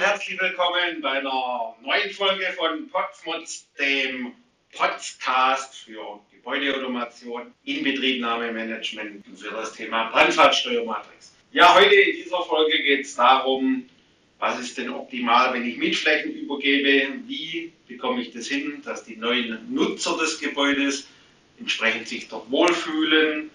und herzlich willkommen bei einer neuen Folge von Potsmods, dem Podcast für Gebäudeautomation, Inbetriebnahmemanagement und für das Thema Brandfallsteuermatrix. Ja, heute in dieser Folge geht es darum, was ist denn optimal, wenn ich Mietflächen übergebe, wie bekomme ich das hin, dass die neuen Nutzer des Gebäudes entsprechend sich dort wohlfühlen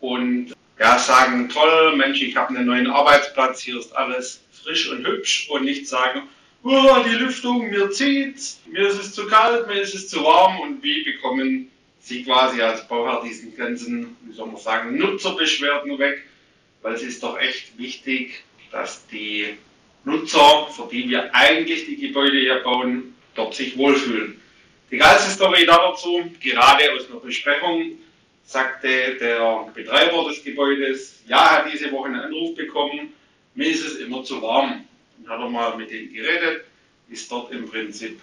und ja, sagen, toll, Mensch, ich habe einen neuen Arbeitsplatz, hier ist alles frisch und hübsch und nicht sagen, oh, die Lüftung, mir zieht, mir ist es zu kalt, mir ist es zu warm und wie bekommen Sie quasi als Bauherr diesen ganzen, wie soll man sagen, Nutzerbeschwerden weg, weil es ist doch echt wichtig, dass die Nutzer, für die wir eigentlich die Gebäude hier bauen, dort sich wohlfühlen. Die geilste Story dazu, gerade aus einer Besprechung, sagte der Betreiber des Gebäudes, ja, er hat diese Woche einen Anruf bekommen, mir ist es immer zu warm. Dann hat er mal mit ihm geredet, ist dort im Prinzip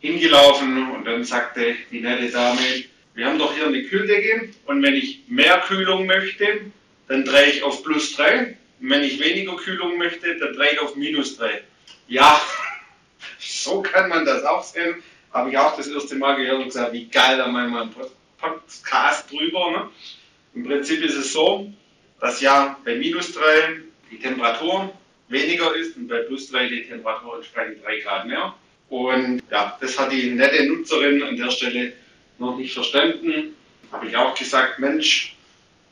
hingelaufen und dann sagte die nette Dame, wir haben doch hier eine Kühldecke und wenn ich mehr Kühlung möchte, dann drehe ich auf plus 3 und wenn ich weniger Kühlung möchte, dann drehe ich auf minus 3. Ja, so kann man das auch sehen. Habe ich auch das erste Mal gehört und gesagt, wie geil, da mal ein Podcast drüber. Ne? Im Prinzip ist es so, dass ja bei minus 3 die Temperatur weniger ist und bei plus 3 die Temperatur entsprechend 3 Grad mehr. Und ja, das hat die nette Nutzerin an der Stelle noch nicht verstanden. Habe ich auch gesagt, Mensch,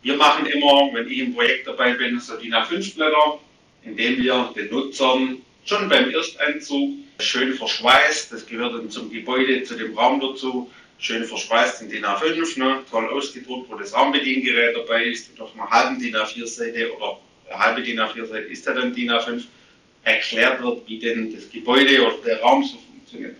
wir machen immer, wenn ich im Projekt dabei bin, so DIN A5 Blätter, indem wir den Nutzern schon beim Ersteinzug schön verschweißt, das gehört dann zum Gebäude, zu dem Raum dazu, schön verschweißt in DIN A5, ne, toll ausgedruckt, wo das Raumbediengerät dabei ist, und auf einer halben DIN A4-Seite oder eine halbe DIN A4-Seite ist ja dann DIN A5, erklärt wird, wie denn das Gebäude oder der Raum so funktioniert.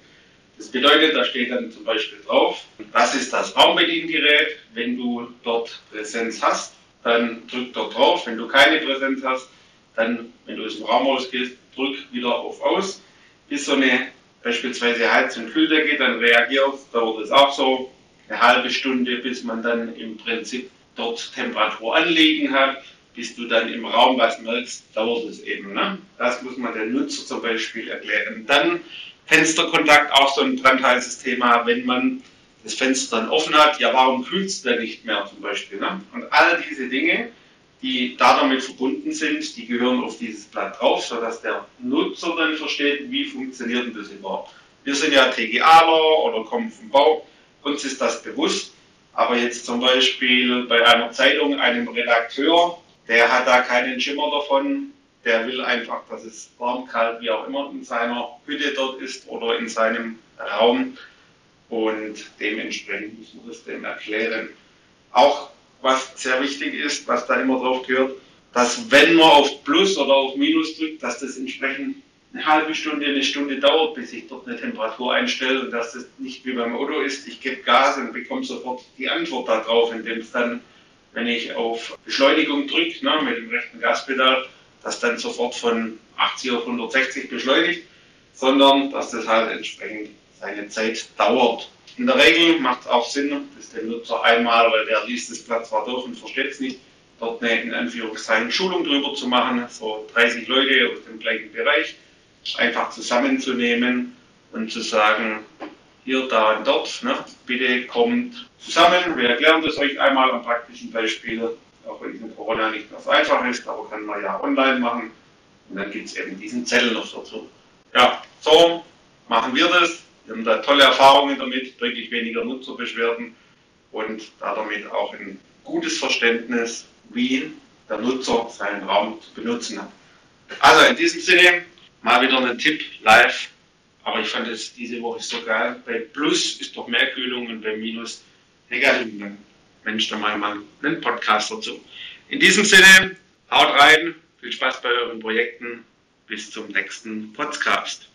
Das bedeutet, da steht dann zum Beispiel drauf, das ist das Raumbediengerät. Wenn du dort Präsenz hast, dann drück dort drauf. Wenn du keine Präsenz hast, dann, wenn du aus dem Raum rausgehst, drück wieder auf Aus. Bis so eine beispielsweise Heiz- und Kühldecke dann reagiert, dauert es auch so eine halbe Stunde, bis man dann im Prinzip dort Temperatur anliegen hat. Bis du dann im Raum was merkst, dauert es eben. Ne? Das muss man dem Nutzer zum Beispiel erklären. Dann Fensterkontakt, auch so ein brandheißes Thema, wenn man das Fenster dann offen hat, ja, warum kühlt es denn nicht mehr zum Beispiel? Ne? Und all diese Dinge, die da damit verbunden sind, die gehören auf dieses Blatt drauf, sodass der Nutzer dann versteht, wie funktioniert denn das überhaupt. Wir sind ja TGAler oder kommen vom Bau, uns ist das bewusst, aber jetzt zum Beispiel bei einer Zeitung, einem Redakteur, der hat da keinen Schimmer davon, der will einfach, dass es warm, kalt, wie auch immer in seiner Hütte dort ist oder in seinem Raum und dementsprechend müssen wir das dem erklären. Auch was sehr wichtig ist, was da immer drauf gehört, dass wenn man auf Plus oder auf Minus drückt, dass das entsprechend eine halbe Stunde, eine Stunde dauert, bis ich dort eine Temperatur einstelle und dass das nicht wie beim Auto ist, ich gebe Gas und bekomme sofort die Antwort darauf, indem es dann, wenn ich auf Beschleunigung drücke, ne, mit dem rechten Gaspedal, das dann sofort von 80 auf 160 beschleunigt, sondern dass das halt entsprechend seine Zeit dauert. In der Regel macht es auch Sinn, dass der Nutzer einmal, weil der liest das Blatt zwar durch und versteht es nicht, dort eine in Anführungszeichen Schulung drüber zu machen, so 30 Leute aus dem gleichen Bereich, einfach zusammenzunehmen und zu sagen, hier, da und dort, ne, bitte kommt zusammen, wir erklären das euch einmal am praktischen Beispiel, auch wenn es in Corona nicht ganz einfach ist, aber kann man ja online machen und dann gibt es eben diesen Zettel noch dazu. Ja, so machen wir das. Wir haben da tolle Erfahrungen damit, deutlich weniger Nutzerbeschwerden und damit auch ein gutes Verständnis, wie der Nutzer seinen Raum zu benutzen hat. Also in diesem Sinne mal wieder ein Tipp live, aber ich fand es diese Woche so geil. Bei Plus ist doch mehr Kühlung und bei Minus negativ. Mensch, da mal mal einen Podcast dazu. In diesem Sinne, haut rein, viel Spaß bei euren Projekten, bis zum nächsten Podcast.